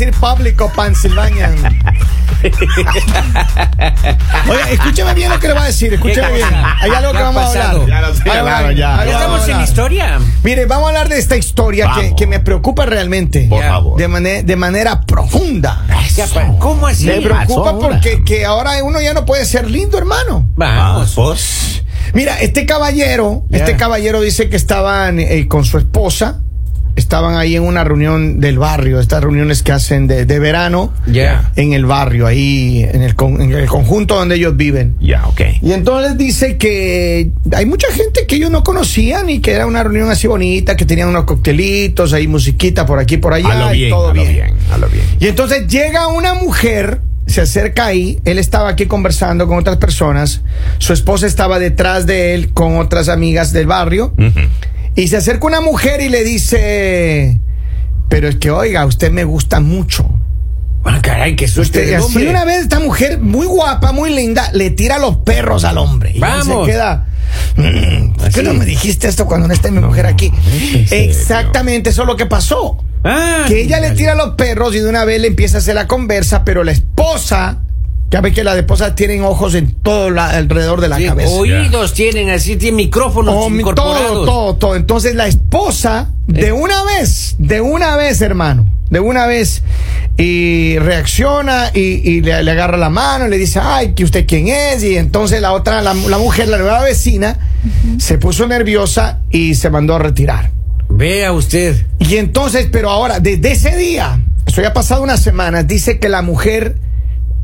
decir público, Pennsylvania. Oiga, escúcheme bien lo que le voy a decir, escúcheme ¿Qué bien. Hay algo ¿Qué que vamos a hablar. Ya lo sé, va, claro, ya, ya. Estamos en historia. Mire, vamos a hablar de esta historia que, que me preocupa realmente. Por Ya. favor. De, mane- de manera profunda. Ya, pa- ¿Cómo así? Me preocupa porque que ahora uno ya no puede ser lindo, hermano. Vamos. Vamos. Mira, este caballero, Ya. este caballero dice que estaban eh, con su esposa, estaban ahí en una reunión del barrio, estas reuniones que hacen de, de verano Ya. en el barrio, ahí en el, con- en el conjunto donde ellos viven. Ya, ok. Y entonces dice que hay mucha gente que ellos no conocían y que era una reunión así bonita, que tenían unos coctelitos, ahí musiquita por aquí, por allá, A lo y bien, todo a lo bien. bien, a lo bien. Y entonces llega una mujer, se acerca ahí, él estaba aquí conversando con otras personas, su esposa estaba detrás de él con otras amigas del barrio. Y se acerca una mujer y le dice, pero es que oiga, usted me gusta mucho. Ah, caray, qué suerte Usted, así una vez esta mujer muy guapa, muy linda, le tira los perros al hombre. Y Vamos. se queda. "Mm, ¿Por qué no me dijiste esto cuando no está mi mujer aquí? Exactamente, eso es lo que pasó. Ah, Que ella le tira los perros y de una vez le empieza a hacer la conversa, pero la esposa, ya ve que las esposas tienen ojos en todo la- alrededor de la Sí, cabeza. oídos tienen así, tienen micrófonos Oh, incorporados. todo, todo, todo. Entonces la esposa, de Eh. una vez, de una vez, hermano, de una vez, y reacciona y, y le, le agarra la mano, y le dice, ay, que usted quién es, y entonces la otra, la, la mujer, la nueva vecina, se puso nerviosa y se mandó a retirar. Vea usted. Y entonces, pero ahora, desde ese día, eso ya ha pasado unas semanas, dice que la mujer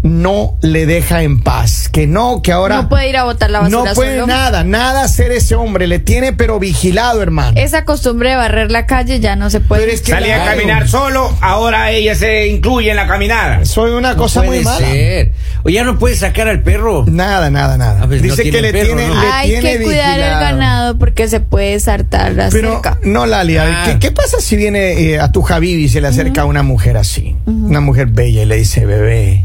no le deja en paz, que no, que ahora No puede ir a botar la basura no puede solo. nada, nada hacer ese hombre, le tiene pero vigilado, hermano. Esa costumbre de barrer la calle ya no se puede. Pero es que Salía a caminar solo, ahora ella se incluye en la caminada. Soy una No cosa muy mala. ser. O ya no puede sacar al perro. Nada, nada, nada. A ver, no Dice que le perro, tiene, ¿no? le Hay tiene que cuidar el ganado porque se puede saltar la Pero cerca. no, Lali, Ah. ¿qué, qué pasa si viene eh, a tu Javibi y se le acerca una mujer así? Una mujer bella y le dice, bebé,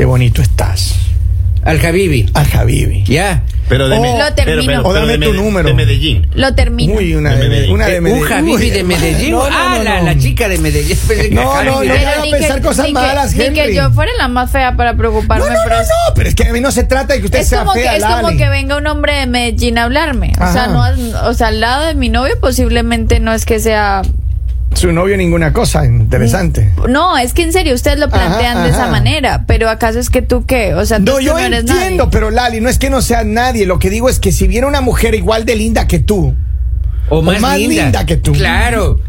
qué bonito estás. Al Javibi. Al Javibi. Ya. Pero de Oh, Me- Lo termino. O dame de tu número. De Medellín. Lo termino. Uy, una De de, Medellín. una de Eh, Medellín. un Javibi Uy, de Medellín. no, no, ah, no, la, no. la chica de Medellín. No, no, no, Pero no, ni pensar que, cosas ni malas, que, ni Henry. que yo fuera la más fea para No, preocuparme no, pero no, es- no, pero es que a mí no se trata de que usted Es sea como, fea, que, es como que venga un hombre de Medellín a hablarme. O sea, no, o sea, al lado de mi novio posiblemente no es que sea... Su novio ninguna cosa, interesante. No, es que en serio, ustedes lo plantean Ajá, de esa manera. Pero ¿acaso es que tú qué? O sea, tú No, tú yo eres entiendo, nadie. pero Lali, no es que no sea nadie. Lo que digo es que si viene una mujer igual de linda que tú, O más, más linda que tú. Claro.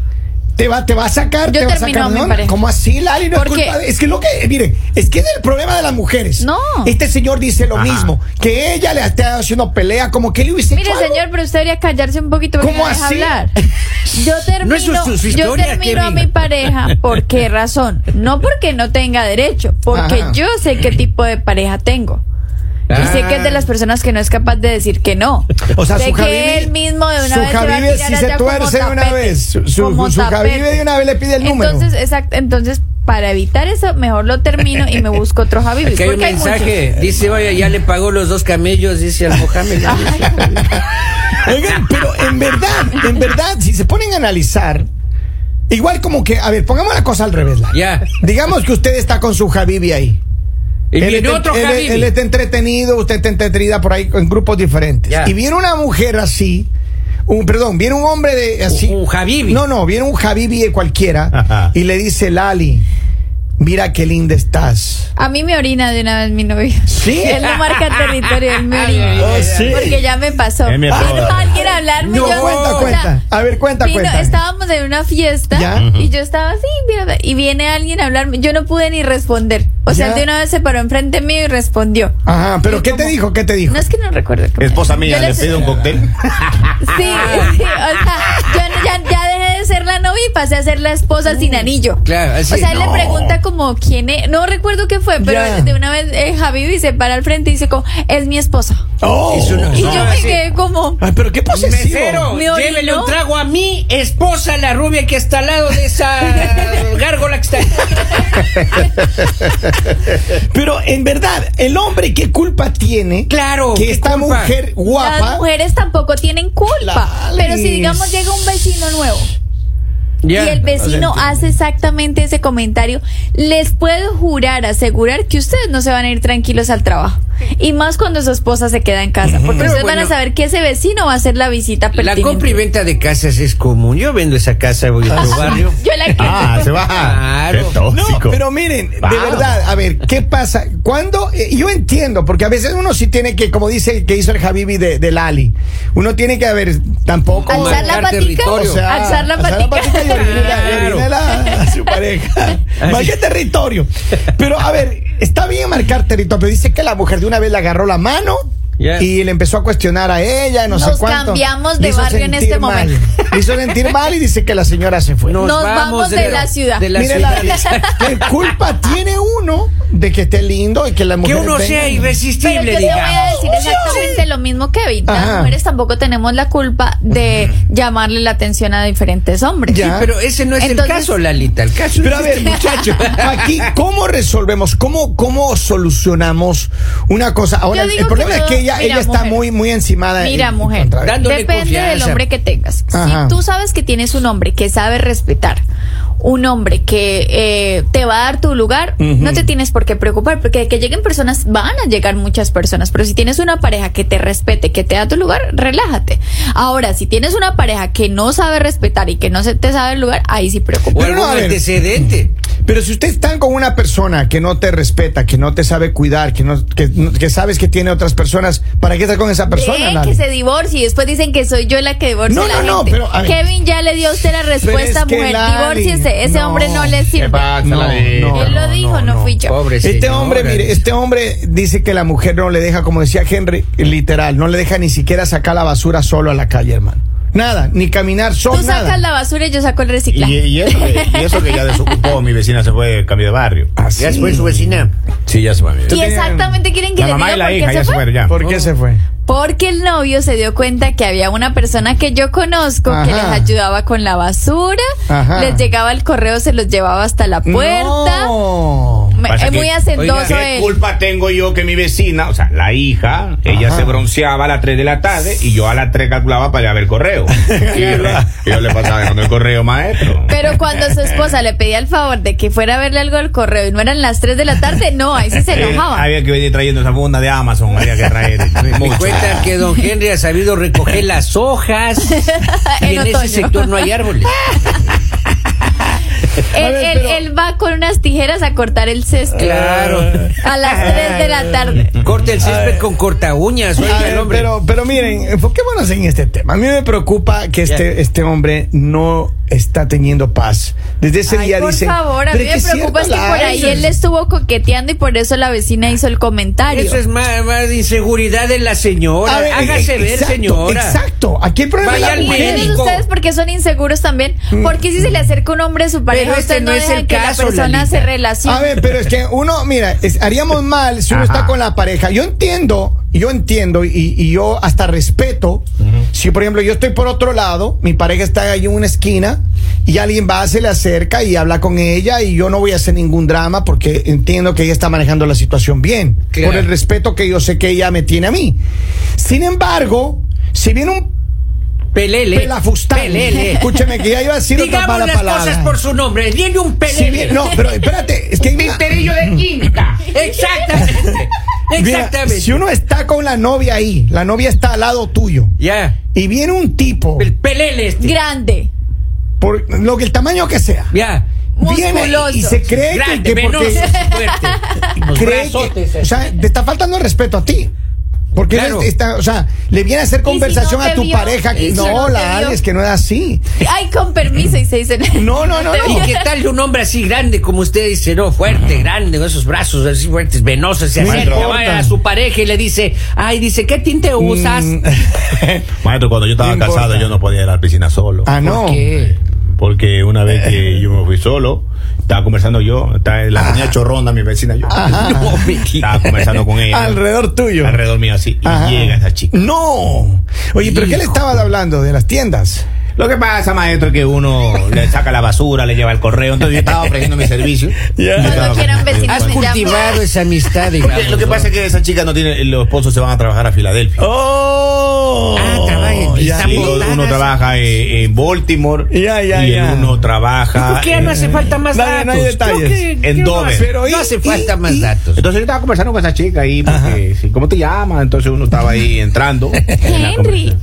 Te va, te va a sacar. Yo te va a sacar pareja. ¿Cómo así, Lali? No Porque- es culpa de- Es que lo que, miren, es que es el problema de las mujeres. No. Este señor dice lo Ajá. mismo, que ella le está haciendo pelea como que él hubiese Mire, hecho algo. señor, pero usted debería callarse un poquito porque ¿Cómo así? hablar. Yo termino, No es su- su- su yo termino a mi pareja, ¿por qué razón? No porque no tenga derecho, porque Ajá. yo sé qué tipo de pareja tengo. Y Ah. sé que es de las personas que no es capaz de decir que no. O sea, sé su que él mismo de una su vez se va a Javibi tirar si se tuerce de una vez. Su, su, su Javibi tapete. de una vez le pide el número. Entonces, exacto, entonces para evitar eso, mejor lo termino y me busco otro Javibi. Aquí hay un hay mensaje. Dice, oye, ya le pagó los dos camellos, dice al Mohamed. Oigan, pero en verdad, en verdad, si se ponen a analizar, igual como que, a ver, pongamos la cosa al revés. Ya. Digamos que usted está con su Javibi ahí. Y Él viene está- otro él, él está entretenido, usted está entretenida por ahí en grupos diferentes. Y viene una mujer así, un, perdón, viene un hombre de así. Un- un Javibi. No, no, viene un Javibi de cualquiera Ajá. y le dice, Lali, mira qué linda estás. A mí me orina de una vez mi novio. ¿Sí? Él no marca territorio, él me orina. Sí. Porque ya me pasó. Es mi alguien a hablarme. No, yo, cuenta. A ver, cuenta, vino- cuenta. Estábamos en una fiesta Ya. y yo estaba así, mira, y viene alguien a hablarme. Yo no pude ni responder. O sea, él de una vez se paró enfrente mío y respondió. Ajá, pero Y ¿qué te dijo? ¿Qué te dijo? No es que no recuerdo. Esposa mía, ¿le les- pido un cóctel? Sí, sí, o sea, yo no- ya, ya ser la novia y pasé a ser la esposa sin anillo. Claro, así O sea, él no. le pregunta como quién es, no recuerdo qué fue, pero Ya. de una vez eh, Javi se para al frente y dice como, es mi esposa. Oh. Eso no- Y no, yo me así. quedé como, Ay, pero qué posesivo. Mesero, Me llévele un trago a mi esposa, la rubia que está al lado de esa gárgola que está. Pero en verdad, el hombre, ¿qué culpa tiene? Claro, Que ¿qué esta culpa? mujer guapa. las mujeres tampoco tienen culpa. Pero si digamos llega un vecino nuevo Y el vecino hace exactamente ese comentario, les puedo jurar, asegurar que ustedes no se van a ir tranquilos al trabajo. Y más cuando su esposa se queda en casa, porque ustedes van a saber que ese vecino va a hacer la visita La pertinente. compra y venta de casas es común. Yo vendo esa casa en otro barrio. Yo la Ah, se va. Claro. Qué tóxico. No, pero miren, de Vamos. verdad, a ver, ¿qué pasa? Cuando eh, yo entiendo, porque a veces uno sí tiene que, como dice que hizo el Habibi de, de Lali, uno tiene que, a ver, tampoco. Alzar la patica. territorio. O sea, alzar la alzar patica. y orinarle a- y Claro. orinarle a, a su pareja. Marque territorio. Pero, a ver, está bien marcar territorio, pero dice que la mujer de una vez le agarró la mano. Y le empezó a cuestionar a ella, no sé Nos cuánto. cambiamos de barrio en este mal. momento. Le hizo sentir mal y dice que la señora se fue. Nos vamos de la ciudad. De la Mire, ciudad. la- ¿qué culpa tiene uno de que esté lindo y que la Que mujer uno sea irresistible, Pero yo te voy a digamos. decir exactamente lo mismo, Kevin. Las Ajá. mujeres tampoco tenemos la culpa de llamarle la atención a diferentes hombres. Ya. Pero ese no es Entonces- el caso, Lalita. El caso Pero a es ver, este muchacho. Aquí, ¿cómo resolvemos? ¿Cómo, cómo solucionamos una cosa? Ahora, el problema que es que ella, mira, ella está mujer. muy, muy encimada. Mira, en- mujer, Dándole depende del hombre que tengas. Ajá. Si tú sabes que tienes un hombre que sabe respetar, un hombre que eh, te va a dar tu lugar, no te tienes por qué preocupar, porque de que lleguen personas, van a llegar muchas personas, pero si tienes una pareja que te respete, que te da tu lugar, relájate. Ahora, si tienes una pareja que no sabe respetar y que no se te sabe el lugar, ahí sí preocupa. Pero no, antecedente. Pero si usted está con una persona que no te respeta, que no te sabe cuidar, que, no, que, que sabes que tiene otras personas, ¿para qué estar con esa persona? Lali? que se divorcie y después dicen que soy yo la que divorcia No, a la no, no, gente. pero, a. Kevin ya le dio a usted la respuesta, es que, mujer. Lali, Ese no. hombre no le sirve. ¿Qué pasa, No, Lali? no, Él lo dijo, no, fui yo. Pobre Este señora. hombre, mire, este hombre dice que la mujer no le deja, como decía Henry, literal, no le deja ni siquiera sacar la basura solo a la calle, hermano. Nada, ni caminar solo. Tú sacas nada. la basura y yo saco el reciclaje. y eso que, y eso que ya desocupó, mi vecina se fue, cambió de barrio. Así. Ya fue su vecina. Sí, ya se fue. mi Y exactamente quieren que La mamá diga y la por hija qué ya se se fue. fueron ya. ¿Por qué se fue? Porque el novio se dio cuenta que había una persona que yo conozco que les ayudaba con la basura, Ajá. les llegaba el correo, se los llevaba hasta la puerta. No. Pasa Es muy hacendoso ¿Qué él. culpa tengo yo que mi vecina, o sea, la hija, ella Ajá. se bronceaba a las 3 de la tarde y yo a las 3 calculaba para ir a ver el correo? y yo, le- y yo le pasaba dejando el correo, maestro. Pero cuando su esposa le pedía el favor de que fuera a verle algo al correo y no eran las 3 de la tarde, no, ahí sí se Eh, enojaba. había que venir trayendo esa funda de Amazon, había que traer. Me mucho. cuentan que don Henry ha sabido recoger las hojas y En en ese sector no hay árboles. Ver, él- va con unas tijeras a cortar el césped. Claro. A las 3 de la tarde. Corte el césped con corta uñas, el hombre. pero, pero miren, enfoquémonos en este tema. A mí me preocupa que este, este hombre no está teniendo paz. Desde ese Ay, día por dicen. favor, a "Pero mí me que preocupa es que por ahí él le estuvo coqueteando y por eso la vecina hizo el comentario. Eso es más, más inseguridad de la señora. A ver, Hágase eh, ver, exacto, señora. Exacto. Aquí el problema Vaya es al la ustedes porque son inseguros también. Porque si se le acerca un hombre a su pareja, Pero este usted no, no es deja el que caso, la persona Lalita. se relacione. A ver, pero es que uno, mira, es- haríamos mal si uno Ajá. está con la pareja. Yo entiendo, yo entiendo y, y yo hasta respeto. Si, por ejemplo, yo estoy por otro lado, mi pareja está ahí en una esquina y alguien va, se le acerca y habla con ella y yo no voy a hacer ningún drama porque entiendo que ella está manejando la situación bien. Claro. Por el respeto que yo sé que ella me tiene a mí. Sin embargo, si viene un Pelele. pelafustán, Pelele. escúcheme que ya iba a decir otra Digamos mala las palabra. cosas por su nombre. Dile un Si pelele. viene- no, pero espérate, es que Pinterillo de quinta. Exactamente. Mira, Exactamente. si uno está con la novia ahí, la novia está al lado tuyo, Ya. y viene un tipo, El pelele este. Grande. por lo que el tamaño que sea, Ya. viene Musculoso. y se cree que- Grande, que, porque venoso, fuerte. Cree que, o sea, te está faltando el respeto a ti. Porque él Claro. está, o sea, le viene a hacer si conversación no a tu vio? pareja. ¿Y si no, la? Ale, es que no es así. Ay, con permiso, y se dice. No, no, no, no. ¿Y qué tal un hombre así grande como usted dice, no, fuerte, grande, con esos brazos así fuertes, venosos, se acerca va a su pareja y le dice, ay, dice, ¿qué tinte usas? Mm, Maestro, cuando yo estaba casado, yo no podía ir a la piscina solo. ah, no. ¿Por qué? Porque una vez que yo me fui solo, estaba conversando yo, estaba, la tenía chorronda mi vecina yo. No, mentira. Estaba conversando con ella. Alrededor tuyo. Alrededor mío así. Y Ajá. llega esa chica. No. Oye, ¿pero qué le estabas hablando? ¿De las tiendas? Lo que pasa, maestro, es que uno le saca la basura, le lleva el correo. Entonces yo estaba ofreciendo mi servicio. Estaba vecinos Has cultivado esa amistad, digamos. Lo que ¿no? pasa es que esa chica no tiene, los esposos se van a trabajar a Filadelfia. Oh. Ah, trabaja en Ya. Están Y lo- botadas. uno trabaja en, en Baltimore Ya, ya, y el ya. uno trabaja ¿Por qué no hace falta más No datos? no hay detalles. que- En Dover. Pero no hace y- falta más y- datos. Entonces yo estaba conversando con esa chica ahí, porque, sí, ¿cómo te llamas? Entonces uno estaba ahí entrando. Henry.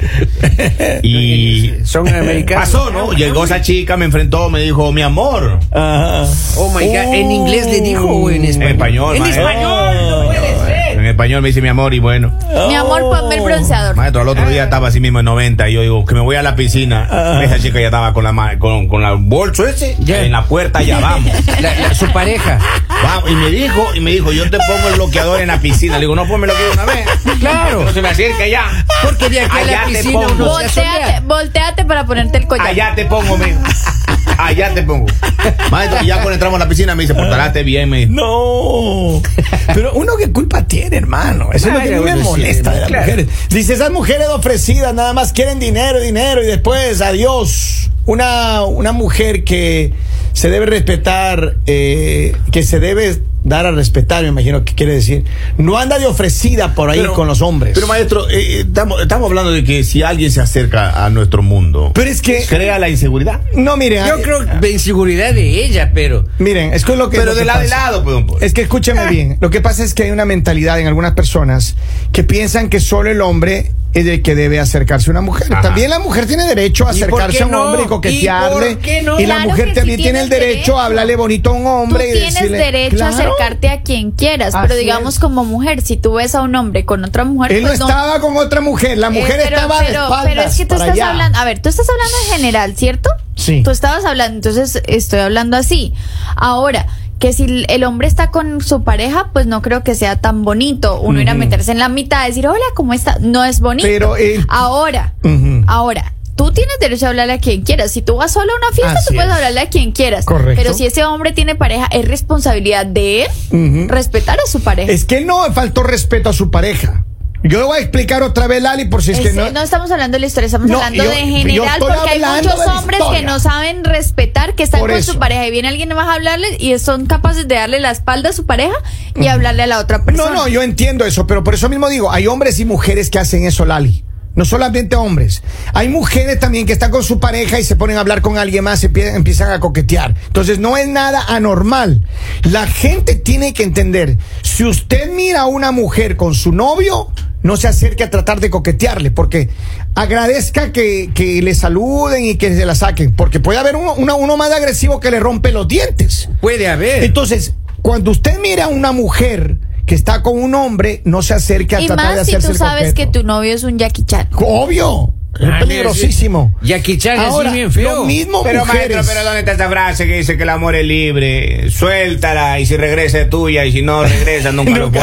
Y Son pasó, ¿no? Llegó esa chica, me enfrentó, me dijo, mi amor. Ajá. Oh my God. ¿En inglés le dijo o en En español? español, En maestro. español, no puede ser. En español me dice mi amor y bueno. Mi amor, ponme el bronceador. Maestro, al otro día estaba así mismo en 90 y yo digo que me voy a la piscina. Ah. Esa chica ya estaba con la ma- con, con la bolso ese Ya. en la puerta, ya vamos. La- la- su pareja. Vamos, y me dijo, y me dijo, yo te pongo el bloqueador en la piscina. Le digo, no, ponme lo que una vez. Claro. No se me acerque ya. Porque de aquí a Allá la te piscina pongo. uno se Volteate, volteate para ponerte el collar. Allá te pongo, mijo. Allá te pongo. Maestro, y ya cuando entramos a la piscina me dice, portarate bien, me dijo. No. Pero uno qué culpa tiene, hermano. Eso es lo que a mí me molesta sí, de las claro. mujeres. Dice, esas mujeres ofrecidas nada más quieren dinero, dinero y después adiós. Una, una mujer que se debe respetar, eh, que se debe dar a respetar, me imagino que quiere decir. No anda de ofrecida por ahí Pero- con los hombres. Pero maestro, eh, estamos, estamos hablando de que si alguien se acerca a nuestro mundo, Pero es que- crea la inseguridad. no, miren. Yo eh, creo de inseguridad de ella, pero. Miren, es que lo que. Pero lo que de lado de pasa. lado, pues, don Polo. Es que escúcheme bien. Lo que pasa es que hay una mentalidad en algunas personas que piensan que solo el hombre es el que debe acercarse una mujer. Ajá. También la mujer tiene derecho a ¿Y por acercarse a un no? hombre y coquetearle. ¿Y por qué no? Y la Claro mujer también sí tiene el derecho a hablarle bonito a un Tú hombre y tienes decirle. derecho a acercarte a quien quieras, pero digamos es. como mujer, si tú ves a un hombre con otra mujer, Él no pues estaba con otra mujer, la Eh, mujer pero, estaba de pero, espaldas pero es que tú estás allá. hablando, a ver, tú estás hablando en general, ¿cierto? Sí. Tú estabas hablando, entonces estoy hablando así. Ahora, que si el hombre está con su pareja, pues no creo que sea tan bonito uno ir a meterse en la mitad, decir, hola, ¿cómo está? No es bonito. Pero el- Ahora, Ujú. ahora. Tú tienes derecho a hablarle a quien quieras. Si tú vas solo a una fiesta, Así tú puedes es. hablarle a quien quieras. Correcto. Pero si ese hombre tiene pareja, es responsabilidad de él respetar a su pareja. Es que no faltó respeto a su pareja. Yo voy a explicar otra vez, Lali, por si es, que no. no estamos hablando de la historia, estamos No, hablando yo- de general, porque hay muchos hombres que no saben respetar, que están Por con eso. su pareja y viene alguien más a hablarles y son capaces de darle la espalda a su pareja y hablarle a la otra persona. No, no, yo entiendo eso, pero por eso mismo digo, hay hombres y mujeres que hacen eso, Lali. No solamente hombres. Hay mujeres también que están con su pareja y se ponen a hablar con alguien más empiezan a coquetear. Entonces no es nada anormal. La gente tiene que entender, si usted mira a una mujer con su novio, no se acerque a tratar de coquetearle, porque agradezca que, que le saluden y que se la saquen, porque puede haber uno, una- uno más agresivo que le rompe los dientes. Puede haber. Entonces, cuando usted mira a una mujer que está con un hombre, no se acerque a y tratar de más si hacerse tú el sabes que tu novio es un Jackie Chan. Obvio. Es Ah, peligrosísimo. Jackie Chan Ahora, es bien feo. lo mismo Pero mujeres. maestro, pero ¿dónde está esa frase que dice que el amor es libre? Suéltala y si regresa es tuya y si no regresa nunca lo Nunca.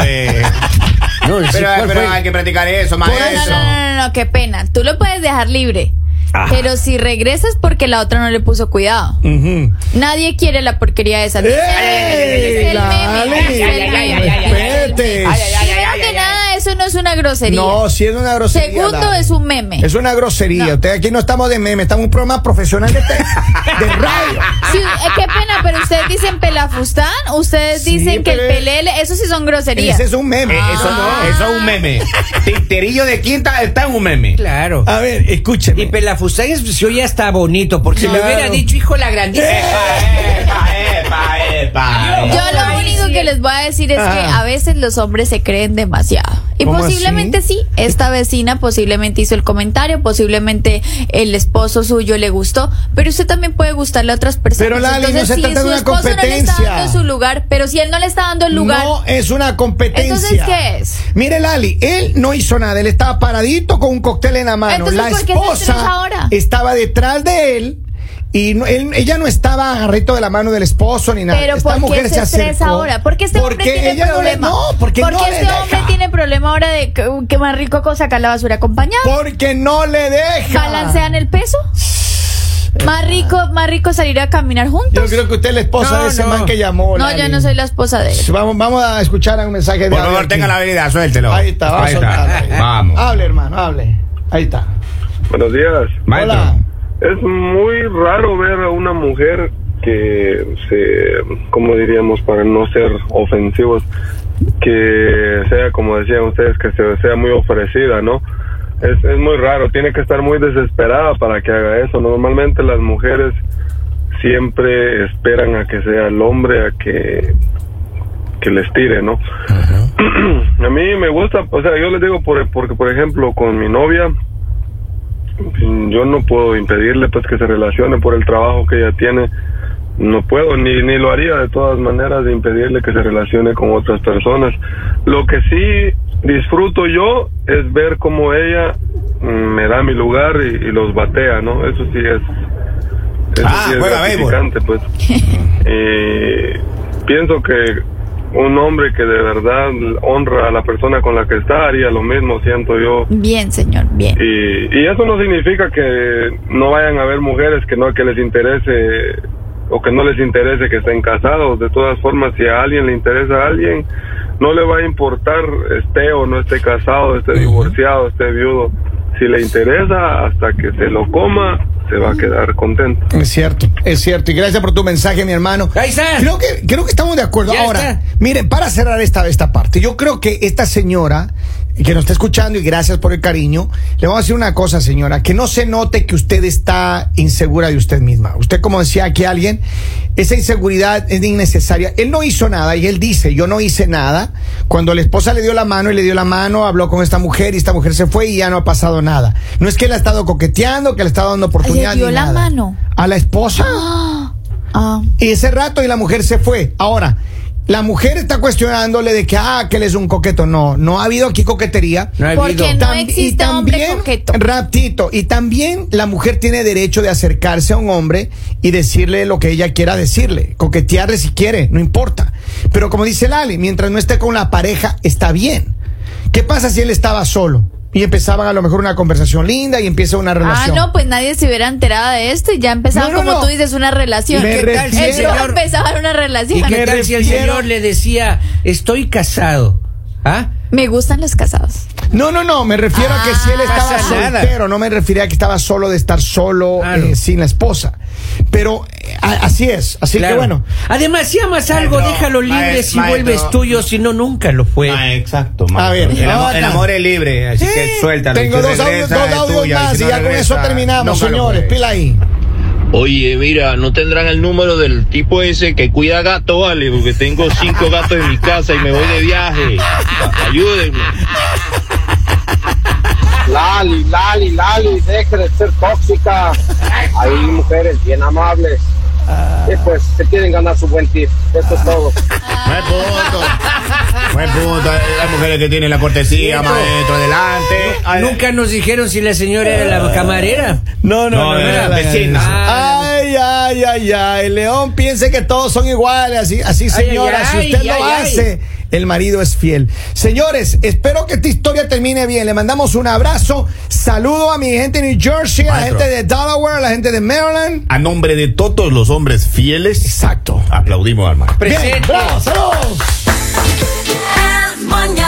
Sí, pero ¿cuál pero fue? hay que practicar eso, No, no, maestro. no, no, no, no, qué pena. Tú lo puedes dejar libre. Ajá. Pero si regresas porque la otra no le puso cuidado. Nadie quiere la porquería esa. ¡Ey, Es el Lali! meme, es el meme. Respete. Ay, ay, ay, eso no es una grosería. No, si es una grosería. Segundo, es un meme. Es una grosería. No. Usted aquí no estamos de meme, estamos en un programa profesional de, de radio. Sí, eh, qué pena, pero ustedes dicen pelafustán, ustedes Sí, dicen que el pelele, eso sí son groserías. Ese es un meme. Eh, eso Ah. no, eso es un meme. Tinterillo de quinta está en un meme. Claro. A ver, escúcheme. Y Pelafustán es- se oye hasta bonito, porque si me Claro. hubiera dicho, hijo, la grandísima. Epa, epa, epa, epa. Yo lo único que les voy a decir es que Ah. a veces los hombres se creen demasiado. Y ¿Cómo posiblemente así? sí, esta vecina posiblemente hizo el comentario, posiblemente el esposo suyo le gustó, pero usted también puede gustarle a otras personas. Pero, Lali, no Entonces, se si trata de su una esposo no le está competencia. dando su lugar, pero si él no le está dando el lugar, No es una competencia. Entonces, ¿qué es? Mire, Lali, él no hizo nada. Él estaba paradito con un cóctel en la mano. Entonces, la ¿por qué se esposa ahora? estaba detrás de él. Y no- él- ella no estaba agarrito de la mano del esposo ni nada. Pero Esta ¿por mujer qué se estresa ahora? Porque este hombre porque tiene ella no le- problema. No, porque no le este deja. hombre tiene problema ahora de que, que más rico con sacar la basura acompañado. Porque no le deja. ¿Balancean el peso? Más rico, más rico salir a caminar juntos. Yo creo que usted es la esposa No, de ese no. man que llamó. No, Lali. yo no soy la esposa de él. Vamos, vamos a escuchar un mensaje de Por favor, aquí. tenga la habilidad, suéltelo. Ahí está, vamos Ahí a está. soltarlo. Vamos. Hable, hermano, hable. Ahí está. Buenos días. Maestro. Hola. Es muy raro ver a una mujer que se, como diríamos, para no ser ofensivos, que sea, como decían ustedes, que se, sea muy ofrecida, ¿no? Es, es muy raro, tiene que estar muy desesperada para que haga eso. Normalmente las mujeres siempre esperan a que sea el hombre a que, que les tire, ¿no? a mí me gusta, o sea, yo les digo por, porque, por ejemplo, con mi novia, yo no puedo impedirle pues que se relacione por el trabajo que ella tiene. No puedo ni ni lo haría de todas maneras de impedirle que se relacione con otras personas. Lo que sí disfruto yo es ver cómo ella mm, me da mi lugar y, y los batea no eso sí es eso Ah, sí es gratificante pues. Y pienso que un hombre que de verdad honra a la persona con la que está haría lo mismo siento yo Bien, señor, bien. y, y eso no significa que no vayan a haber mujeres que no que les interese o que no les interese que estén casados. De todas formas, si a alguien le interesa a alguien, no le va a importar esté o no esté casado, esté divorciado, esté viudo. Si le interesa, hasta que se lo coma, se va a quedar contento. Es cierto, es cierto. Y gracias por tu mensaje, mi hermano. Ahí está. Creo que, creo que estamos de acuerdo. Ya Ahora, está. miren, para cerrar esta, esta parte, yo creo que esta señora que nos está escuchando y gracias por el cariño, le vamos a decir una cosa, señora, que no se note que usted está insegura de usted misma. Usted, como decía aquí alguien, esa inseguridad es innecesaria. Él no hizo nada y él dice, yo no hice nada. Cuando la esposa le dio la mano y le dio la mano, habló con esta mujer y esta mujer se fue y ya no ha pasado nada. No es que él ha estado coqueteando, que le ha estado dando oportunidad. dio ni la nada. mano. A la esposa. Ah, ah. Y ese rato y la mujer se fue. Ahora, la mujer está cuestionándole de que, ah, que él es un coqueto. No, no ha habido aquí coquetería. No ha Porque no Tam- existe hombre coqueto. Ratito, y también la mujer tiene derecho de acercarse a un hombre y decirle lo que ella quiera decirle, coquetearle si quiere, no importa. Pero como dice Lali, mientras no esté con la pareja, está bien. ¿Qué pasa si él estaba solo? Y empezaban a lo mejor una conversación linda y empieza una Ah, relación. no, pues nadie se hubiera enterado de esto y ya empezaban, No, no, como no. tú dices, una relación. ¿Qué tal si el señor- empezaba una ¿Y relación. qué Me tal si el señor le decía, estoy casado? ¿Ah? Me gustan los casados. No, no, no, me refiero a que si él Ah, estaba soltero, no me refería a que estaba solo de estar solo Claro. eh, sin la esposa. Pero eh, así es, así Claro. que bueno. Además, si amas algo, Maestro, déjalo libre maestro, si maestro. vuelves tuyo, si no, nunca lo fue. Ah, exacto. A ver, el, amor, el amor es libre, así que suéltalo. Tengo dos audios, dos es audios tuya, más si y no ya con eso terminamos, señores. Pila ahí. Oye, mira, no tendrán el número del tipo ese que cuida gato, vale, porque tengo cinco gatos en mi casa y me voy de viaje. Ayúdenme. Lali, Lali, Lali, deje de ser tóxica. Hay mujeres bien amables. Y pues se quieren ganar su buen tip. Eso es todo. Buen punto. Buen punto. Hay mujeres que tienen la cortesía, maestro, adelante. Ay, Nunca nos dijeron si la señora era la camarera. No, No, no, la- la la- vecina. Ay, ay, ay, ay. León piense que todos son iguales. Así, así señora, ay, si ay, usted lo ay, ay. hace, el marido es fiel. Señores, espero que esta historia termine bien. Le mandamos un abrazo. Saludo a mi gente de New Jersey, a la gente de Delaware, a la gente de Maryland. A nombre de todos los hombres fieles, Exacto. aplaudimos al maestro. Bien, Presente. bravo, saludos. mañana.